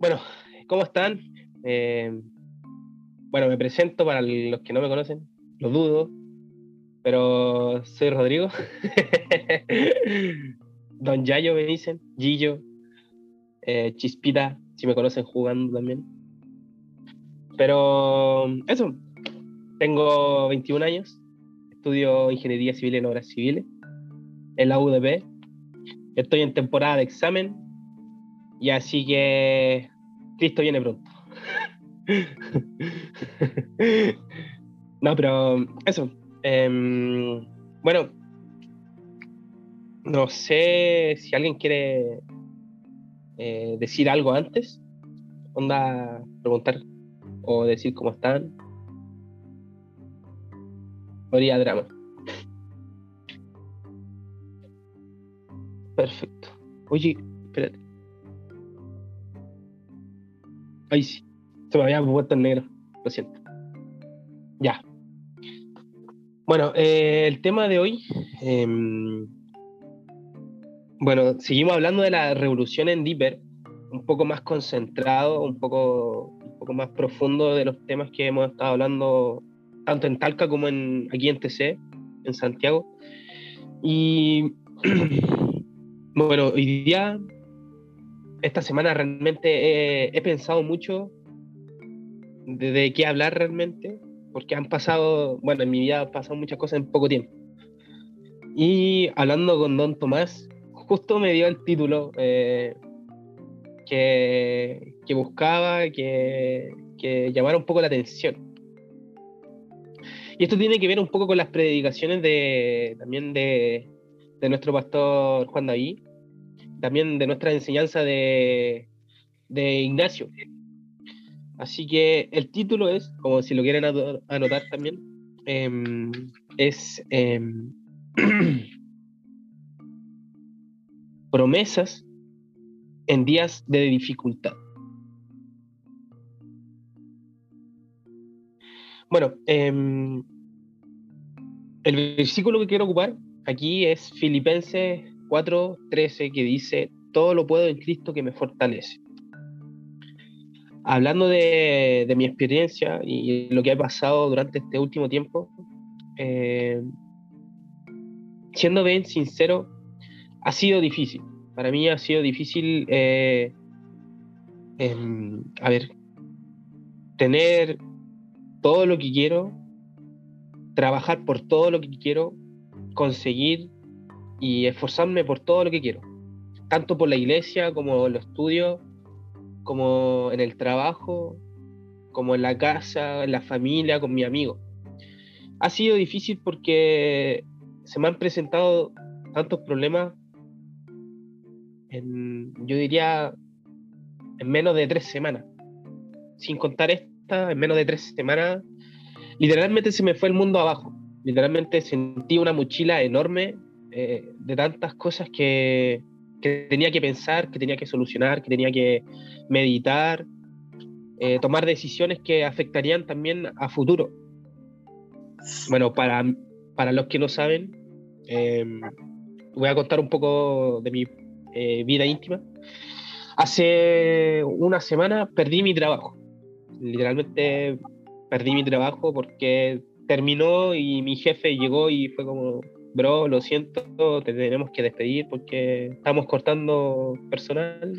Bueno, ¿cómo están? Eh, bueno, me presento para los que no me conocen, lo dudo, pero soy Rodrigo. Don Yayo me dicen, Gillo, eh, Chispita, si me conocen jugando también. Pero eso, tengo 21 años, estudio Ingeniería Civil en Obras Civiles en la UDP. Estoy en temporada de examen y así que Cristo viene pronto. no, pero eso. Em, bueno, no sé si alguien quiere eh, decir algo antes. Onda, preguntar o decir cómo están. Moría drama. Perfecto. Oye, espérate. Ahí sí. Se me había puesto en negro. Lo siento. Ya. Bueno, eh, el tema de hoy. Em, bueno, seguimos hablando de la revolución en Deeper, un poco más concentrado, un poco, un poco más profundo de los temas que hemos estado hablando tanto en Talca como en, aquí en TC, en Santiago. Y bueno, hoy día, esta semana realmente he, pensado mucho de, qué hablar realmente, porque han pasado, bueno, en mi vida han pasado muchas cosas en poco tiempo. Y hablando con Don Tomás, justo me dio el título eh, que, que, buscaba, que, que llamara un poco la atención. Y esto tiene que ver un poco con las predicaciones de, también de, de nuestro pastor Juan David, también de nuestra enseñanza de, de Ignacio. Así que el título es, como si lo quieren anotar también, em, es em, promesas en días de dificultad. Bueno, em, el versículo que quiero ocupar aquí es Filipenses 4:13 que dice, todo lo puedo en Cristo que me fortalece. Hablando de, mi experiencia y lo que ha pasado durante este último tiempo, eh, siendo bien sincero, ha sido difícil. Para mí ha sido difícil, eh, em, a ver, tener todo lo que quiero, trabajar por todo lo que quiero, conseguir y esforzarme por todo lo que quiero, tanto por la iglesia como en los estudios, como en el trabajo, como en la casa, en la familia, con mi amigo. Ha sido difícil porque se me han presentado tantos problemas en, yo diría, en menos de tres semanas. Sin contar esta, en menos de tres semanas, literalmente se me fue el mundo abajo. Literalmente sentí una mochila enorme eh, de tantas cosas que, que, tenía que pensar, que tenía que solucionar, que tenía que meditar, eh, tomar decisiones que afectarían también a futuro. Bueno, para, para los que no saben, eh, voy a contar un poco de mi vida íntima. Hace una semana perdí mi trabajo. Literalmente perdí mi trabajo porque terminó y mi jefe llegó y fue como, bro, lo siento, te tenemos que despedir porque estamos cortando personal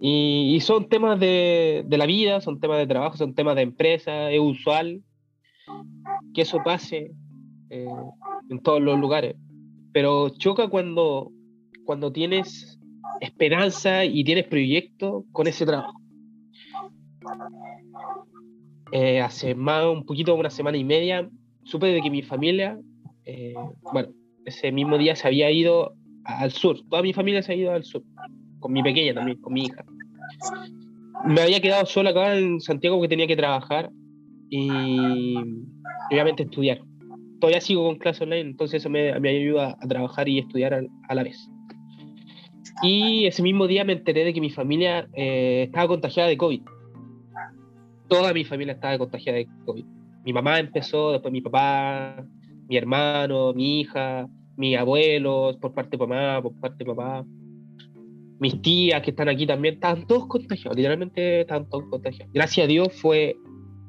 y, y, son temas de, de, la vida, son temas de trabajo, son temas de empresa, es usual que eso pase eh, en todos los lugares, pero choca cuando, cuando tienes esperanza y tienes proyecto con ese trabajo. Eh, hace más, un poquito, una semana y media, supe de que mi familia eh, bueno, ese mismo día se había ido al sur, toda mi familia se ha ido al sur, con mi pequeña también, con mi hija. Me había quedado sola acá en Santiago que tenía que trabajar y obviamente estudiar. Todavía sigo con clase online, entonces eso me, me ayuda a trabajar y estudiar a, la vez. Y ese mismo día me enteré de que mi familia eh, estaba contagiada de COVID. Toda mi familia estaba contagiada de COVID. Mi mamá empezó, después mi papá, mi hermano, mi hija, mis abuelos, por parte de mamá, por parte de papá. mis tías que están aquí también, estaban todos contagiados, literalmente estaban todos contagiados. Gracias a Dios fue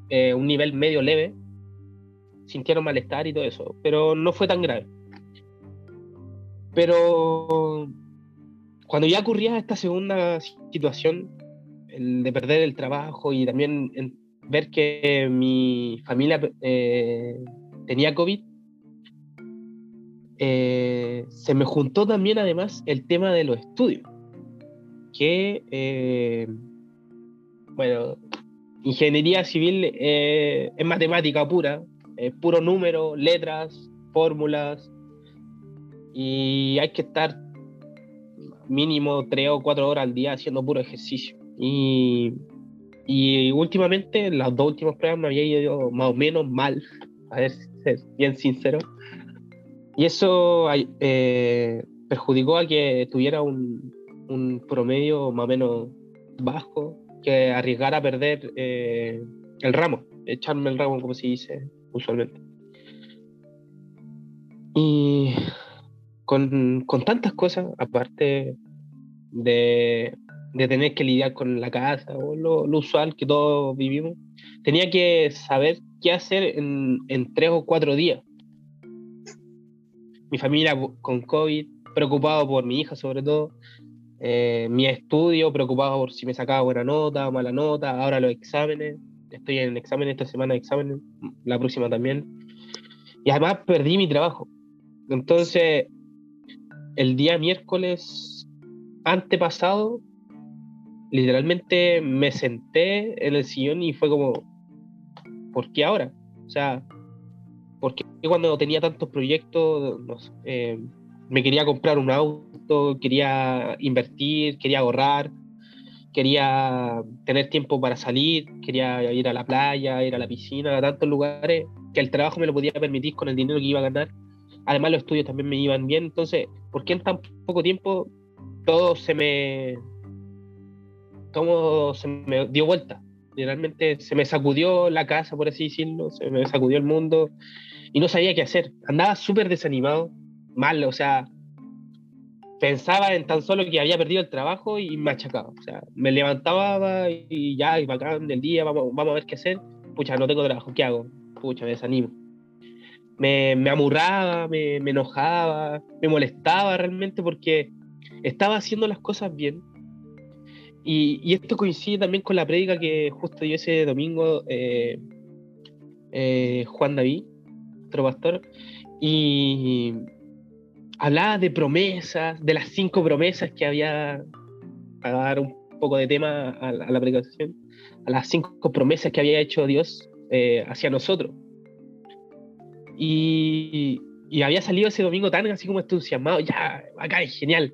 eh, un nivel medio leve, sintieron malestar y todo eso, pero no fue tan grave. Pero cuando ya ocurría esta segunda situación, el de perder el trabajo y también ver que mi familia eh, tenía COVID, eh, se me juntó también además el tema de los estudios, que, eh, bueno, ingeniería civil es matemática pura, es puro número, letras, fórmulas, y hay que estar mínimo tres o cuatro horas al día haciendo puro ejercicio. Y, y últimamente, las dos últimas pruebas me había ido más o menos mal, a ver, ser bien sincero. Y eso eh, perjudicó a que tuviera un, promedio más o menos bajo, que arriesgara a perder eh, el ramo, echarme el ramo como se dice usualmente. Y con, tantas cosas, aparte de, tener que lidiar con la casa o lo, usual que todos vivimos, tenía que saber qué hacer en tres o cuatro días mi familia con COVID, preocupado por mi hija sobre todo, eh, mi estudio, preocupado por si me sacaba buena nota, mala nota, ahora los exámenes, estoy en exámenes esta semana de exámenes, la próxima también, y además perdí mi trabajo. Entonces, el día miércoles antepasado, literalmente me senté en el sillón y fue como, ¿por qué ahora? O sea, porque cuando tenía tantos proyectos, eh, me quería comprar un auto, quería invertir, quería ahorrar, quería tener tiempo para salir, quería ir a la playa, ir a la piscina, a tantos lugares que el trabajo me lo podía permitir con el dinero que iba a ganar. Además los estudios también me iban bien, entonces, ¿por qué en tan poco tiempo todo se me todo se me dio vuelta? Literalmente se me sacudió la casa, por así decirlo, se me sacudió el mundo y no sabía qué hacer. Andaba súper desanimado, mal, o sea, pensaba en tan solo que había perdido el trabajo y machacado. O sea, me levantaba y ya, y bacán del día, vamos, vamos a ver qué hacer. Pucha, no tengo trabajo, ¿qué hago? Pucha, me desanimo. Me, me amurraba, me, me enojaba, me molestaba realmente porque estaba haciendo las cosas bien. Y, y, esto coincide también con la prédica que justo dio ese domingo eh, eh, Juan David, otro pastor, y hablaba de promesas, de las cinco promesas que había, para dar un poco de tema a, la predicación, a las cinco promesas que había hecho Dios eh, hacia nosotros. Y, y, había salido ese domingo tan así como entusiasmado, ya, acá es genial,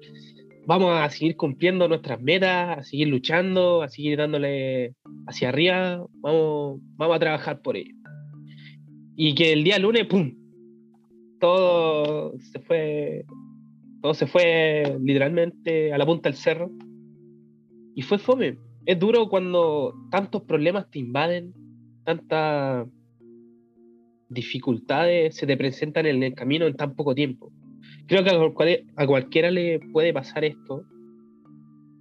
vamos a seguir cumpliendo nuestras metas, a seguir luchando, a seguir dándole hacia arriba, vamos, vamos a trabajar por ello y que el día lunes, ¡pum! Todo se fue, todo se fue literalmente a la punta del cerro. Y fue fome. Es duro cuando tantos problemas te invaden, tantas dificultades se te presentan en el camino en tan poco tiempo. Creo que a cualquiera le puede pasar esto,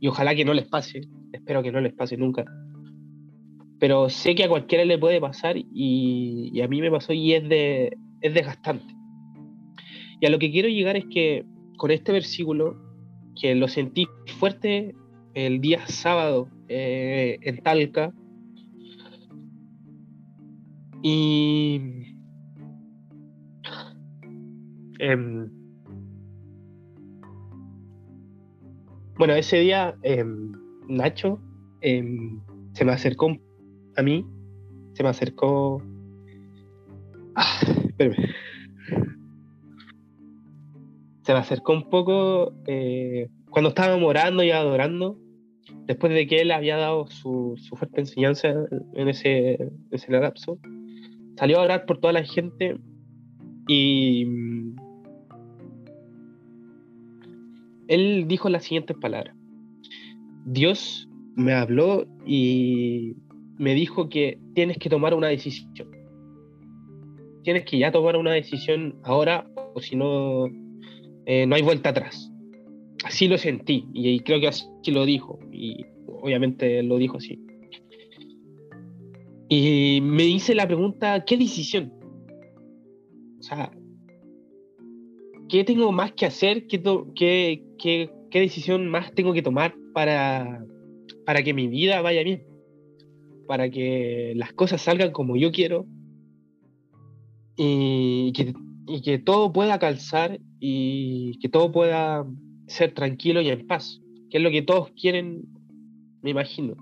y ojalá que no les pase, espero que no les pase nunca. Pero sé que a cualquiera le puede pasar y, a mí me pasó y es, de, es desgastante. Y a lo que quiero llegar es que con este versículo, que lo sentí fuerte el día sábado eh, en Talca, y em, bueno, ese día em, Nacho em, se me acercó a mí, se me acercó. Ah, se me acercó un poco eh, cuando estábamos orando y adorando, después de que él había dado su, fuerte enseñanza en ese, ese lapso, salió a orar por toda la gente y él dijo las siguientes palabras. Dios me habló y me dijo que tienes que tomar una decisión. Tienes que ya tomar una decisión ahora o si no, eh, no hay vuelta atrás. así lo sentí y, creo que así lo dijo y obviamente lo dijo así. Y me hice la pregunta, ¿qué decisión? O sea, ¿qué tengo más que hacer? ¿Qué, qué, qué, qué decisión más tengo que tomar para, para que mi vida vaya bien? Para que las cosas salgan como yo quiero y que, y que todo pueda calzar y que todo pueda ser tranquilo y en paz, que es lo que todos quieren, me imagino.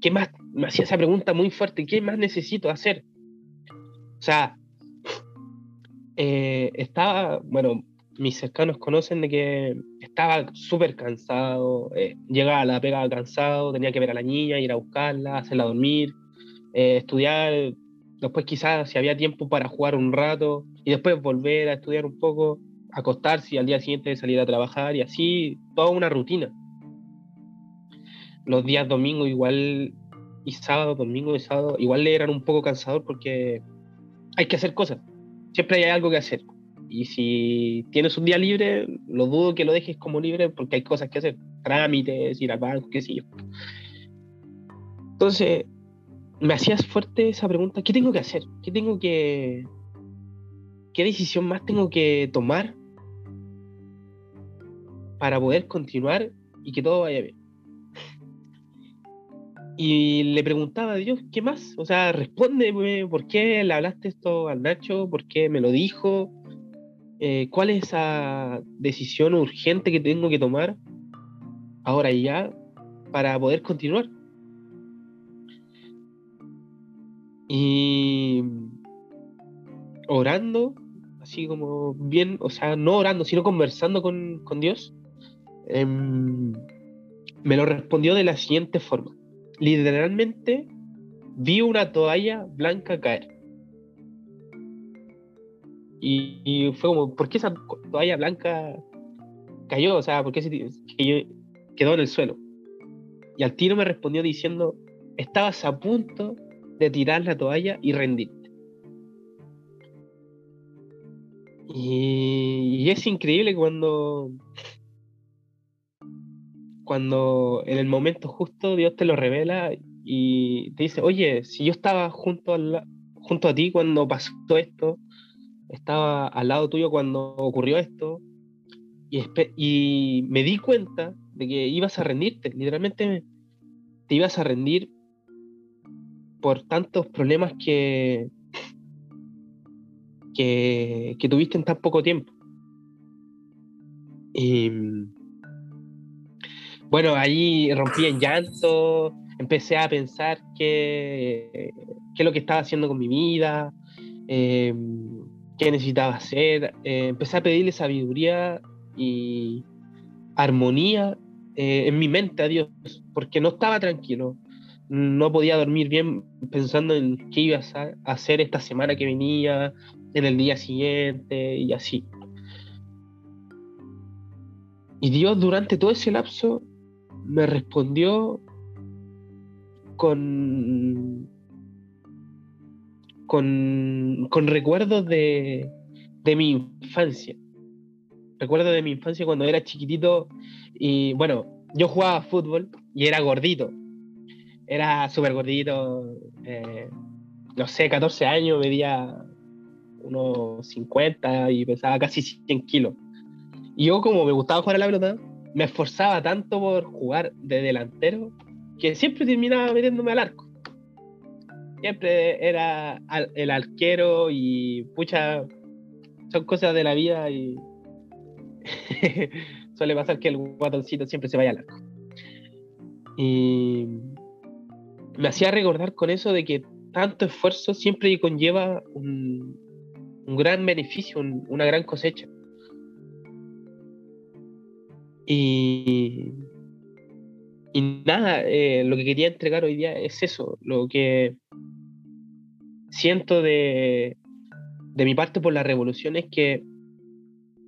¿Qué más? Me hacía esa pregunta muy fuerte, ¿qué más necesito hacer? O sea, eh, estaba, bueno, mis cercanos conocen de que estaba súper cansado, eh, llegaba a la pega cansado, tenía que ver a la niña, ir a buscarla, hacerla dormir, eh, estudiar, después quizás si había tiempo para jugar un rato y después volver a estudiar un poco acostarse y al día siguiente salir a trabajar y así toda una rutina. Los días domingo igual y sábado, domingo y sábado, igual le eran un poco cansador porque hay que hacer cosas. Siempre hay algo que hacer. Y si tienes un día libre, lo dudo que lo dejes como libre porque hay cosas que hacer. Trámites, ir al banco, qué sé yo. Entonces, me hacías fuerte esa pregunta, ¿qué tengo que hacer? ¿Qué tengo que... ¿Qué decisión más tengo que tomar para poder continuar y que todo vaya bien. Y le preguntaba a Dios, ¿qué más? O sea, responde, ¿por qué le hablaste esto al Nacho? ¿Por qué me lo dijo? Eh, ¿Cuál es esa decisión urgente que tengo que tomar ahora y ya para poder continuar? Y orando, así como bien, o sea, no orando, sino conversando con, con Dios, Em, me lo respondió de la siguiente forma. Literalmente vi una toalla blanca caer. Y, fue como, ¿por qué esa toalla blanca cayó? O sea, ¿por qué se, quedó en el suelo? Y al tiro me respondió diciendo, estabas a punto de tirar la toalla y rendirte. y es increíble cuando cuando en el momento justo Dios te lo revela y te dice, oye, si yo estaba junto, junto a ti cuando pasó esto, estaba al lado tuyo cuando ocurrió esto, y, me di cuenta de que ibas a rendirte, literalmente te ibas a rendir por tantos problemas que, que, tuviste en tan poco tiempo. Y, bueno, ahí rompí en llanto, empecé a pensar qué, qué es lo que estaba haciendo con mi vida, eh, qué necesitaba hacer. Eh, empecé a pedirle sabiduría y armonía eh, en mi mente a Dios, porque no estaba tranquilo. No podía dormir bien pensando en qué iba a hacer esta semana que venía, en el día siguiente y así. Y Dios durante todo ese lapso me respondió con, con, con recuerdos de, de mi infancia. Recuerdo de mi infancia cuando era chiquitito y bueno, yo jugaba fútbol y era gordito. Era súper gordito, eh, no sé, 14 años, medía unos 50 y pesaba casi 100 kilos. Y yo como me gustaba jugar a la pelota, me esforzaba tanto por jugar de delantero que siempre terminaba metiéndome al arco. Siempre era el arquero y pucha, son cosas de la vida y suele pasar que el guatoncito siempre se vaya al arco. Y me hacía recordar con eso de que tanto esfuerzo siempre conlleva un, gran beneficio, una gran cosecha. Y, y nada, eh, lo que quería entregar hoy día es eso, lo que siento de, de mi parte por la revolución es que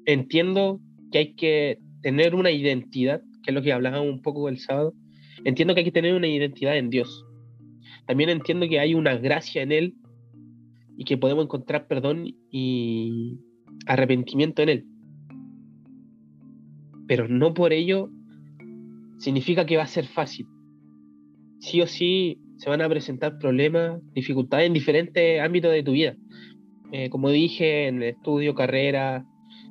entiendo que hay que tener una identidad, que es lo que hablábamos un poco el sábado, entiendo que hay que tener una identidad en Dios. También entiendo que hay una gracia en Él y que podemos encontrar perdón y arrepentimiento en Él pero no por ello significa que va a ser fácil. Sí o sí se van a presentar problemas, dificultades en diferentes ámbitos de tu vida. Eh, como dije, en estudio, carrera,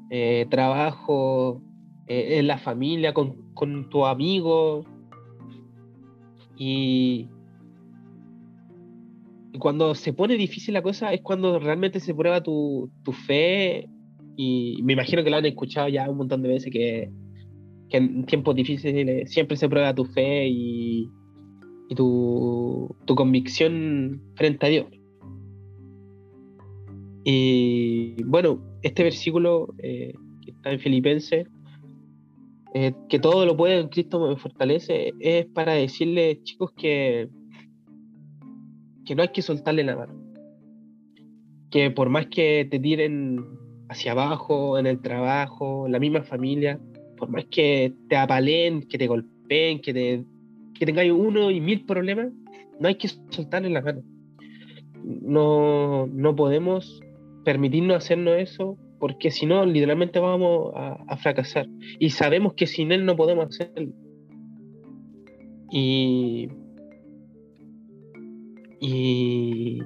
eh, trabajo, eh, en la familia, con, con tus amigos. Y, cuando se pone difícil la cosa es cuando realmente se prueba tu, tu fe. Y me imagino que lo han escuchado ya un montón de veces que, que en tiempos difíciles siempre se prueba tu fe y, tu, convicción frente a Dios. Y bueno, este versículo eh, que está en Filipenses, eh, que todo lo puede en Cristo me fortalece, es para decirle, chicos, que, que no hay que soltarle la mano. Que por más que te tiren hacia abajo en el trabajo, en la misma familia, por más que te apalen, que te golpeen, que te que tengáis uno y mil problemas, no hay que soltarle la mano. No, no podemos permitirnos hacernos eso porque si no, literalmente vamos a, fracasar. Y sabemos que sin él no podemos hacerlo. Y, y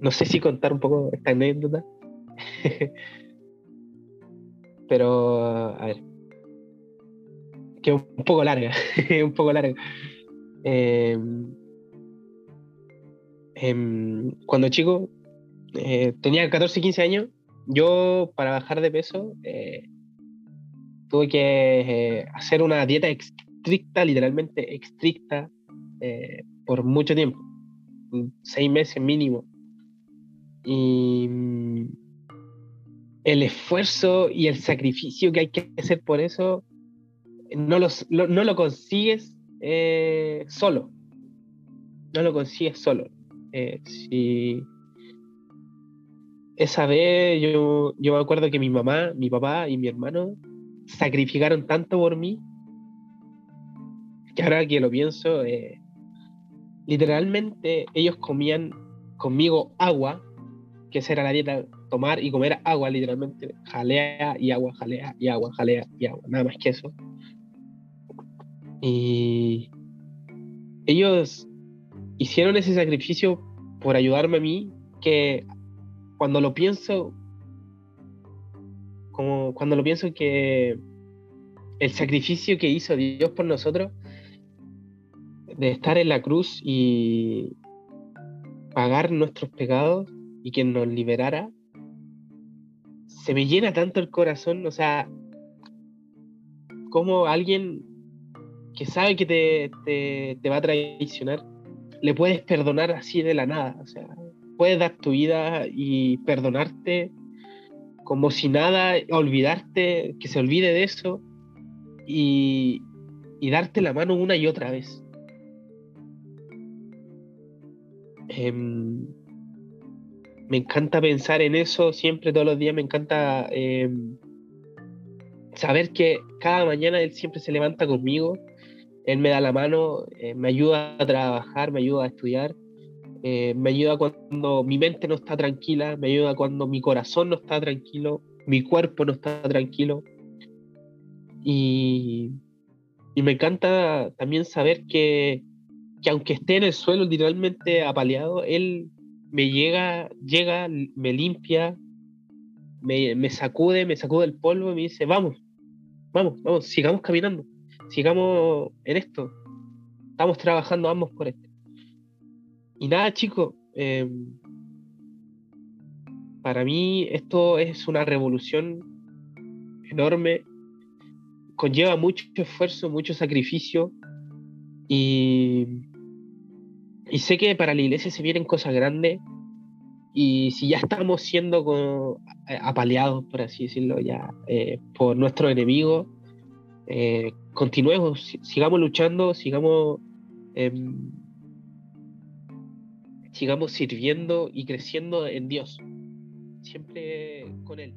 no sé si contar un poco esta anécdota. Pero, a ver. Que un poco larga. un poco larga. Em, em, cuando chico, eh, tenía 14, 15 años, yo para bajar de peso eh, tuve que eh, hacer una dieta estricta, literalmente estricta, por mucho tiempo, seis meses mínimo. Y mm, el esfuerzo y el sacrificio que hay que hacer por eso, no, no lo consigues eh, solo. No lo consigues solo. Eh, si esa vez yo, yo me acuerdo que mi mamá, mi papá y mi hermano sacrificaron tanto por mí que ahora que lo pienso, eh, literalmente ellos comían conmigo agua, que esa era la dieta, tomar y comer agua literalmente, jalea y agua, jalea y agua, jalea y agua, nada más que eso. Y ellos hicieron ese sacrificio por ayudarme a mí, que cuando lo pienso, como cuando lo pienso que el sacrificio que hizo Dios por nosotros, de estar en la cruz y pagar nuestros pecados y que nos liberara, se me llena tanto el corazón, o sea, como alguien que sabe que te, te, va a traicionar, le puedes perdonar así de la nada. O sea, puedes dar tu vida y perdonarte como si nada, olvidarte, que se olvide de eso y, y darte la mano una y otra vez. Em, me encanta pensar en eso siempre, todos los días, me encanta em, saber que cada mañana él siempre se levanta conmigo él me da la mano, eh, me ayuda a trabajar, me ayuda a estudiar, eh, me ayuda cuando mi mente no está tranquila, me ayuda cuando mi corazón no está tranquilo, mi cuerpo no está tranquilo. Y, me encanta también saber que, aunque esté en el suelo literalmente apaleado, él me llega, llega, me limpia, me, me sacude, me sacude el polvo y me dice, vamos, vamos, vamos, sigamos caminando sigamos en esto. Estamos trabajando ambos por esto. Y nada, chicos, em, para mí esto es una revolución enorme, conlleva mucho esfuerzo, mucho sacrificio y, sé que para la iglesia se vienen cosas grandes y si ya estamos siendo apaleados, por así decirlo, ya eh, por nuestros enemigos, eh, continuemos, sigamos luchando, sigamos, em, sigamos sirviendo y creciendo en Dios, siempre con Él.